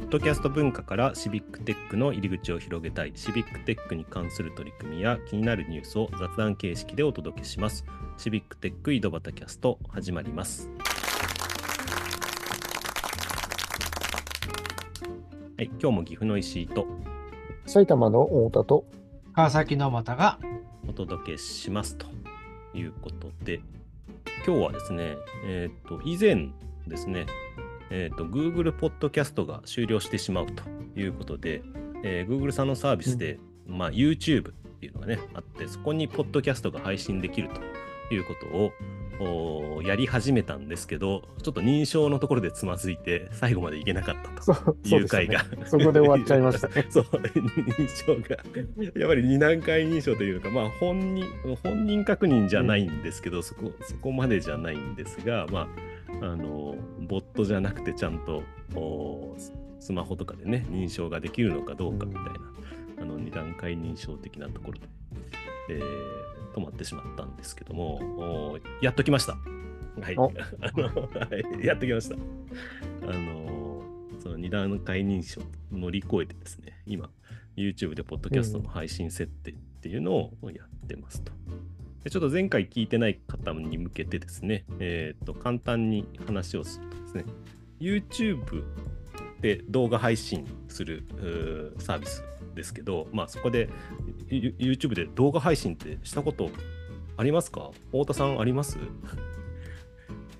ポッドキャスト文化からシビックテックの入り口を広げたい、シビックテックに関する取り組みや気になるニュースを雑談形式でお届けします。シビックテック井戸端キャスト始まります。はい、今日も岐阜の石井と埼玉の太田と川崎の又がお届けしますということで、今日はですね、えっ、と、以前ですね、えっ、と、Google ポッドキャストが終了してしまうということで、えー Google さんのサービスで、まあ、YouTube っていうのがね、あって、そこにポッドキャストが配信できるということを、やり始めたんですけど、ちょっと認証のところでつまずいて、最後までいけなかったと。そういう回がそこで終わっちゃいましたね。そう、認証が、やっぱり二段階認証というか、まあ本人、本人確認じゃないんですけど、そこ、そこまでじゃないんですが、まあ、あの、ボットじゃなくてちゃんと、おススマホとかでね、認証ができるのかどうかみたいな、あの、二段階認証的なところで、えー止まってしまったんですけども、おやっときました。はい。やっときました。あの、その二段階認証を乗り越えてですね、今、YouTube でポッドキャストの配信設定っていうのをやってますと。でちょっと前回聞いてない方に向けてですね、えっ、と、簡単に話をするとですね、YouTube で動画配信するサービスですけど、まあそこでユ YouTube で動画配信ってしたことありますか？太田さんあります？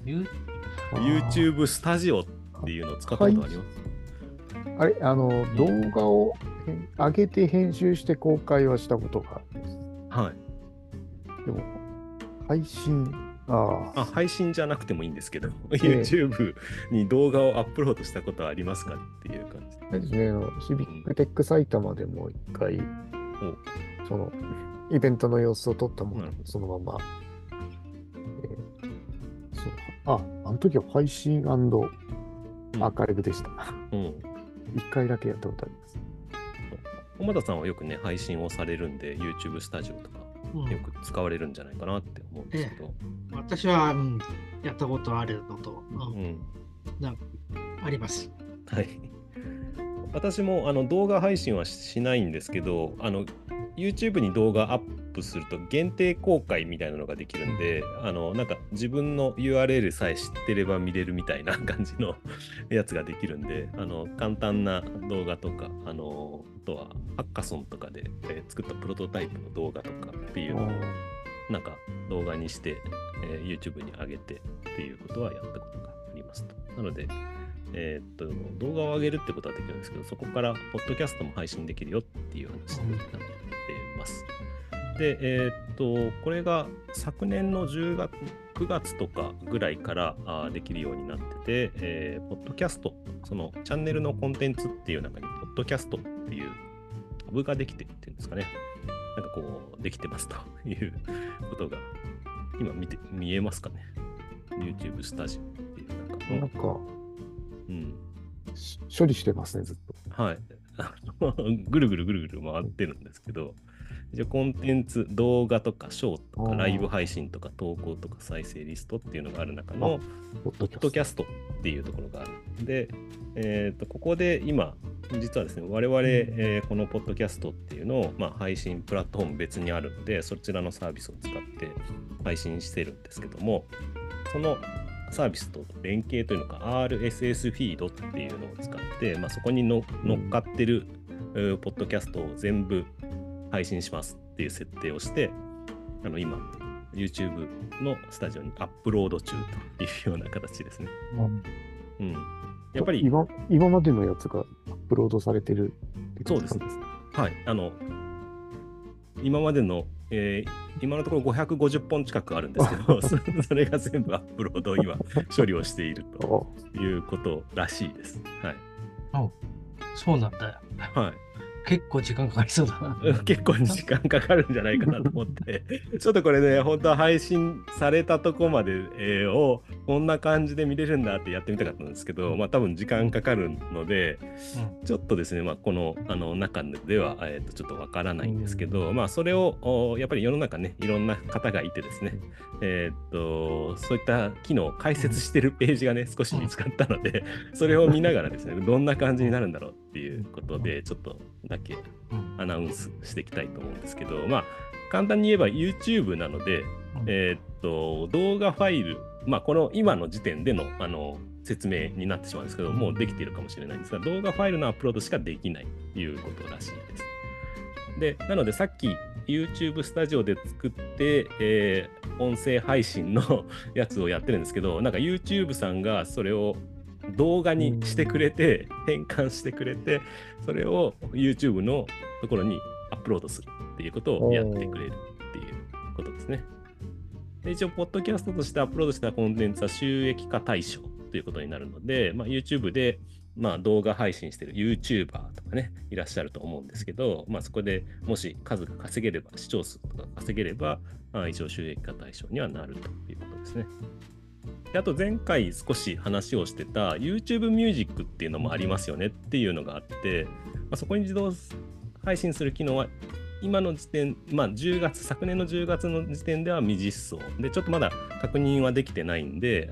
ゆ ?YouTube スタジオっていうのを使ったことあります、あれ、あの、動画を上げて編集して公開はしたことがあるんです。はい。でも、配信、ああ、あ配信じゃなくてもいいんですけど、え YouTube に動画をアップロードしたことはありますかっていう感じ。ですね、あのシビックテック埼玉でも一回、その、イベントの様子を撮ったものをなるほどそのまま、えーそう。あ、あの時は配信アーカイブでした。うん。一回だけやったことあります。小田さんはよくね、配信をされるんで、YouTube スタジオとか。うんよく使われるんじゃないかなって思うんですけど。私は、うん、やったことあるのと、ううんん。なんかあります。はい。私もあの動画配信はしないんですけど、あの YouTube に動画アップすると限定公開みたいなのができるんで、あのなんか自分の URL さえ知ってれば見れるみたいな感じの やつができるんで、あの簡単な動画とか、あのあとはハッカソンとかで、えー作ったプロトタイプの動画とかっていうのをなんか動画にして、えー YouTube に上げてっていうことはやったことがありますと。なので、えーっと、動画を上げるってことはできるんですけど、そこから、ポッドキャストも配信できるよっていう話になってます。で、えーっと、これが昨年の10月、9月とかぐらいからあーできるようになってて、えーポッドキャスト、そのチャンネルのコンテンツっていう中に、ポッドキャストっていうタブができてるっていうんですかね。なんかこう、できてますということが、今見て、見えますかね。YouTube スタジオっていう中のなん、か、うん。し処理してますね、ずっと。はい。ぐるぐるぐるぐる回ってるんですけど、一応コンテンツ、動画とかショーとかライブ配信とか投稿とか再生リストっていうのがある中の、ポッドキャストっていうところがある。で、えー、とここで今、実はですね、我々、えーこのポッドキャストっていうのを、まあ、配信プラットフォーム別にあるので、そちらのサービスを使って配信してるんですけども、そのサービスと連携というのか、RSS フィードっていうのを使って、まあ、そこにの乗っかってる、えーポッドキャストを全部配信しますっていう設定をして、あの今、YouTube のスタジオにアップロード中というような形ですね。うん。やっぱり、今今までのやつがアップロードされてるってそうです感じなんはい、あの、今までの、えー今のところ550本近くあるんですけど、そ それが全部アップロードを今、処理をしているとあいうことらしいです。はい。そうなんだよ。はい。結構時間かかりそうだな。うん結構時間かかるんじゃないかなと思って、ちょっとこれね、本当は配信されたとこまで、えーをこんな感じで見れるんだってやってみたかったんですけど、まあ多分時間かかるので、ちょっとですね、まあ、このあの中では、えー、とちょっとわからないんですけど、まあそれをおやっぱり世の中ね、いろんな方がいてですね、えーっととそういった機能を解説してるページがね、少し見つかったので、それを見ながらですね、どんな感じになるんだろうっていうことで、ちょっとだけうん。アナウンスしていきたいと思うんですけど、まあ、簡単に言えば YouTube なので、えーっと、動画ファイル、まあ、この今の時点でのあの説明になってしまうんですけど、もうできているかもしれないんですが、動画ファイルのアップロードしかできないということらしいです。で、なのでさっき YouTube スタジオで作って、えー音声配信の やつをやってるんですけど、なんか YouTube さんがそれを動画にしてくれて、変換してくれて、それを YouTube のところにアップロードするっていうことをやってくれるっていうことですね。で一応、ポッドキャストとしてアップロードしたコンテンツは収益化対象ということになるので、まあ、YouTube で、まあ、動画配信してる YouTuber とかね、いらっしゃると思うんですけど、まあ、そこでもし数が稼げれば、視聴数とか稼げれば、あ、一応収益化対象にはなるということですね。であと前回少し話をしてた YouTube ミュージックっていうのもありますよねっていうのがあって、まあ、そこに自動配信する機能は今の時点、まあ10月、昨年の10月の時点では未実装。で、ちょっとまだ確認はできてないんで、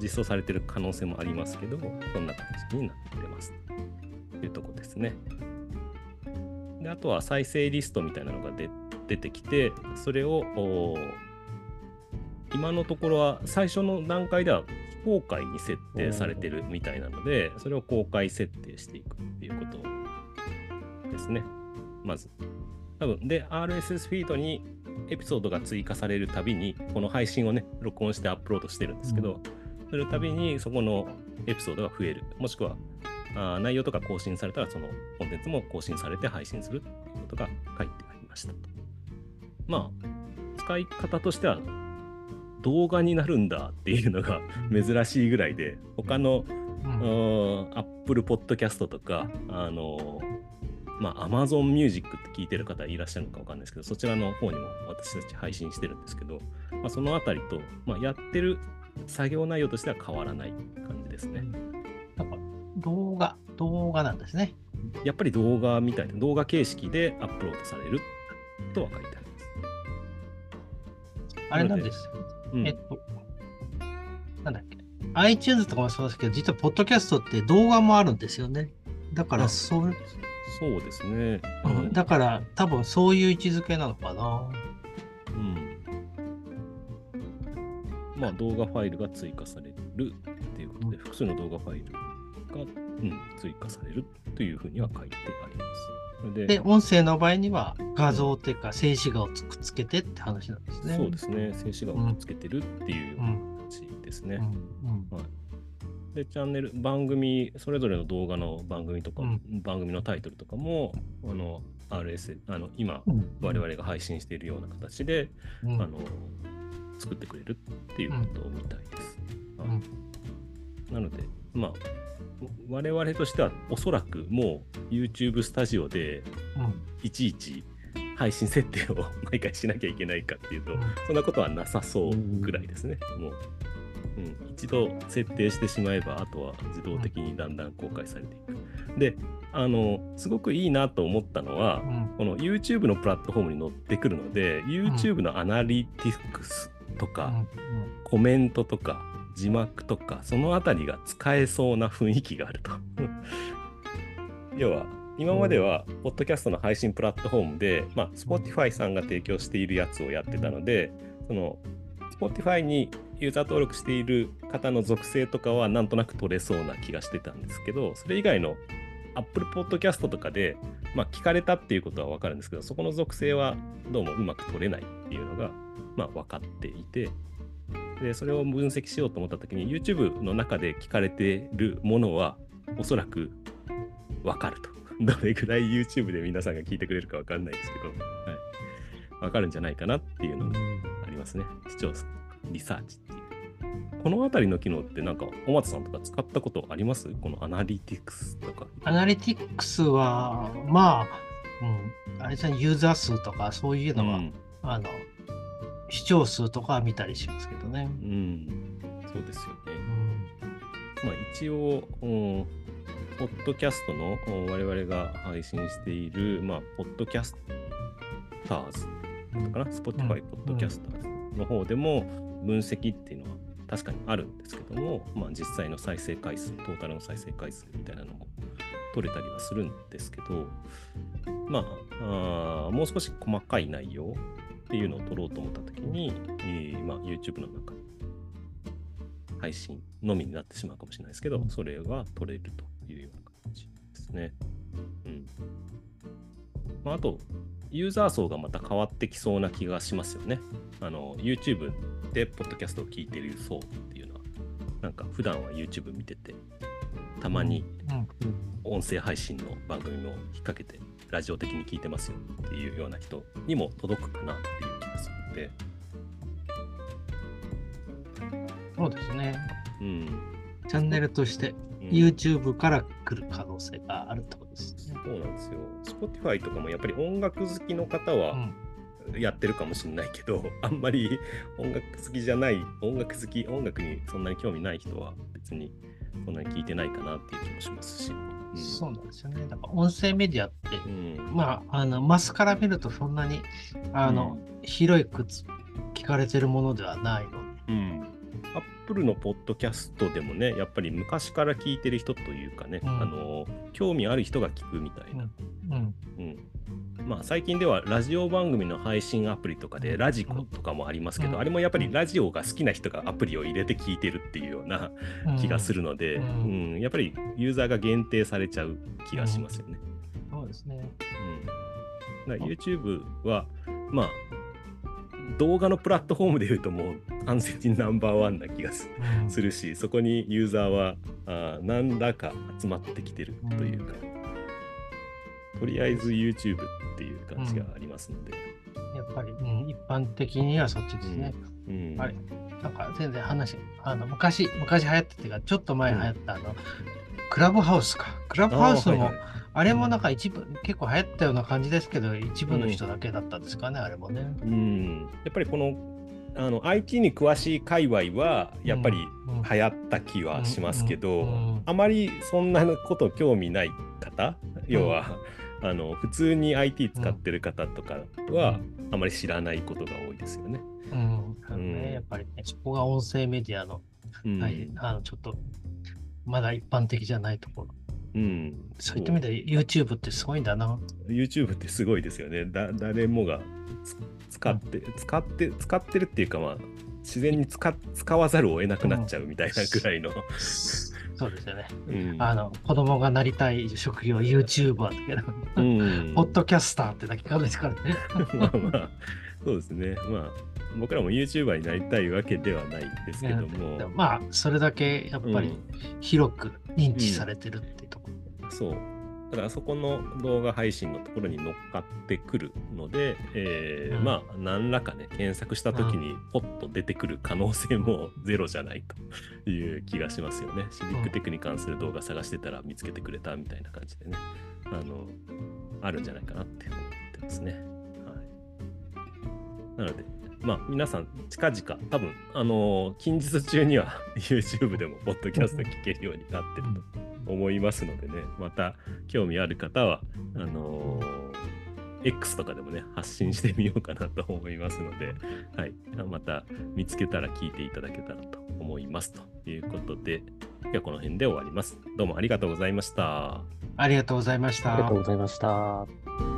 実装されてる可能性もありますけど、そんな形になってます。というとこですね。で、あとは再生リストみたいなのが出出てきて、それを、今のところは最初の段階では非公開に設定されてるみたいなので、それを公開設定していくっていうことですね。まず。多分で、RSS フィードにエピソードが追加されるたびに、この配信をね、録音してアップロードしてるんですけど、するたびにそこのエピソードが増える。もしくは、あー内容とか更新されたら、そのコンテンツも更新されて配信するっていうことが書いてありましたと。まあ、使い方としては、動画になるんだっていうのが 珍しいぐらいで、他のうんアップルポッドキャストとか、あのまあ、Amazon Music って聞いてる方いらっしゃるのかわかんないですけど、そちらの方にも私たち配信してるんですけど、まあ、そのあたりと、まあ、やってる作業内容としては変わらない感じですね。なんか動画、動画なんですね。やっぱり動画みたいな、動画形式でアップロードされるとは書いてあります。あれなんです。うんえっと、なんだっけ。iTunes とかもそうですけど、実はポッドキャストって動画もあるんですよね。だからあそう、そうですね。うんだから多分そういう位置づけなのかな。うん。まあ動画ファイルが追加されるっていうことで、複数の動画ファイルが、うん、追加されるというふうには書いてあります。それで、音声の場合には画像っていうか静止画をくっつけてって話なんですね。そうですね、静止画をくっつけてるっていううん。形ですね。うん。うんで、チャンネル、番組、それぞれの動画の番組とか、うん番組のタイトルとかも、あの、RS、あの、今、うん我々が配信しているような形で、うんあの、作ってくれるっていうことみたいです。なので、まあ、我々としてはおそらくもう YouTube スタジオでうん。いちいち配信設定を毎回しなきゃいけないかっていうと、うん。そんなことはなさそうぐらいですね。もう、うん、一度設定してしまえば、あとは自動的にだんだん公開されていく。で、あの、すごくいいなと思ったのは、うん。この YouTube のプラットフォームに載ってくるので、YouTube のアナリティクスとか、コメントとか字幕とかそのあたりが使えそうな雰囲気があると。要は今まではポッドキャストの配信プラットフォームで、まあ、Spotify さんが提供しているやつをやってたのでその Spotify にユーザー登録している方の属性とかはなんとなく取れそうな気がしてたんですけどそれ以外の Apple Podcast とかで、まあ、聞かれたっていうことは分かるんですけどそこの属性はどうもうまく取れないっていうのが、まあ、分かっていてでそれを分析しようと思った時に YouTube の中で聞かれてるものはおそらく分かると。どれぐらい YouTube で皆さんが聞いてくれるか分かんないですけど、はい、分かるんじゃないかなっていうのがありますね。視聴数、リサーチっていう。このあたりの機能ってなんか、お松さんとか使ったことあります？このアナリティクスとか。アナリティクスは、まあ、うん、あれじゃんユーザー数とかそういうのは、うんあの、視聴数とかは見たりしますけどね。うん、そうですよね。うん。まあ、一応、うんポッドキャストのうん我々が配信している、まあ、ポッドキャスターズかな、Spotify ポッドキャスターズの方でも、分析っていうのは確かにあるんですけども、まあ、実際の再生回数トータルの再生回数みたいなのも取れたりはするんですけどまああもう少し細かい内容っていうのを取ろうと思った時に、えーまあ、YouTube の中配信のみになってしまうかもしれないですけど、それは取れるというような感じですね。うんまあ、あと、ユーザー層がまた変わってきそうな気がしますよね。あの YouTube でポッドキャストを聞いている層っていうのは、なんか普段は YouTube 見てて、たまに音声配信の番組も引っ掛けて、ラジオ的に聞いてますよっていうような人にも届くかなっていう気がするので。そうですね。うん、チャンネルとしてうん YouTube から来る可能性があるってことですね。そうなんですよ。Spotify とかもやっぱり音楽好きの方はうんやってるかもしれないけど、あんまり音楽好きじゃない、音楽好き、音楽にそんなに興味ない人は別にそんなに聞いてないかなっていう気もしますし。うんそうなんですよね。だから音声メディアって、うんまあ、あのマスから見るとそんなにあの、広いくつ聞かれてるものではないので。うん。アップルのポッドキャストでもね、やっぱり昔から聞いてる人というかね、うんあの興味ある人が聞くみたいな。うん。うんまあ、最近ではラジオ番組の配信アプリとかでラジコとかもありますけど、うん。あれもやっぱりラジオが好きな人がアプリを入れて聞いてるっていうような気がするので、ううん。ん。やっぱりユーザーが限定されちゃう気がしますよね。そうですね。うん。だ YouTube は、まあ、動画のプラットフォームでいうともう完全にナンバーワンな気がするし、そこにユーザーはあー何らか集まってきてるというか、とりあえず YouTube っていう感じがありますので。やっぱり、うん、一般的にはそっちですね。うん。あれなんか全然話、あの昔、昔流行っててか、ちょっと前流行ったあの、クラブハウスか。クラブハウスも、あれもなんか一部、結構流行ったような感じですけど、一部の人だけだったんですかね、あれもね。うん、やっぱりこのあの IT に詳しい界隈はやっぱりうん。流行った気はしますけど、うん。うん。うん。あまりそんなこと興味ない方要は、あの普通に IT 使ってる方とかは、あまり知らないことが多いですよね。うんうんねやっぱりね、そこが音声メディアの、うんはい、あのちょっと、まだ一般的じゃないところ。うん、そういった意味で YouTube ってすごいんだな。YouTube ってすごいですよね。だ誰もがつ使って、使って、使ってるっていうか、まあ、自然に使使わざるを得なくなっちゃうみたいなぐらいの。そうですよね。うんあの、子供がなりたい職業 YouTuber だけど、うんポッドキャスターってだけかですからね。まあまあ、そうですね。まあ、僕らも YouTuber になりたいわけではないですけどもまあ、それだけやっぱり広く認知されてるっていうところ。そう。だからそこの動画配信のところに乗っかってくるので、えーうん。まあ何らかね検索した時にポッと出てくる可能性もゼロじゃないという気がしますよね。シビックテックに関する動画探してたら見つけてくれたみたいな感じでね、あのあるんじゃないかなって思ってますね。はい、なので、まあ皆さん近々多分あの近日中には YouTube でもポッドキャスト聞けるようになってると思いますのでね、また興味ある方は、あのー X とかでもね、発信してみようかなと思いますので、はい、また見つけたら聞いていただけたらと思います。ということで、今日はこの辺で終わります。どうもありがとうございました。ありがとうございましたありがとう。ございました。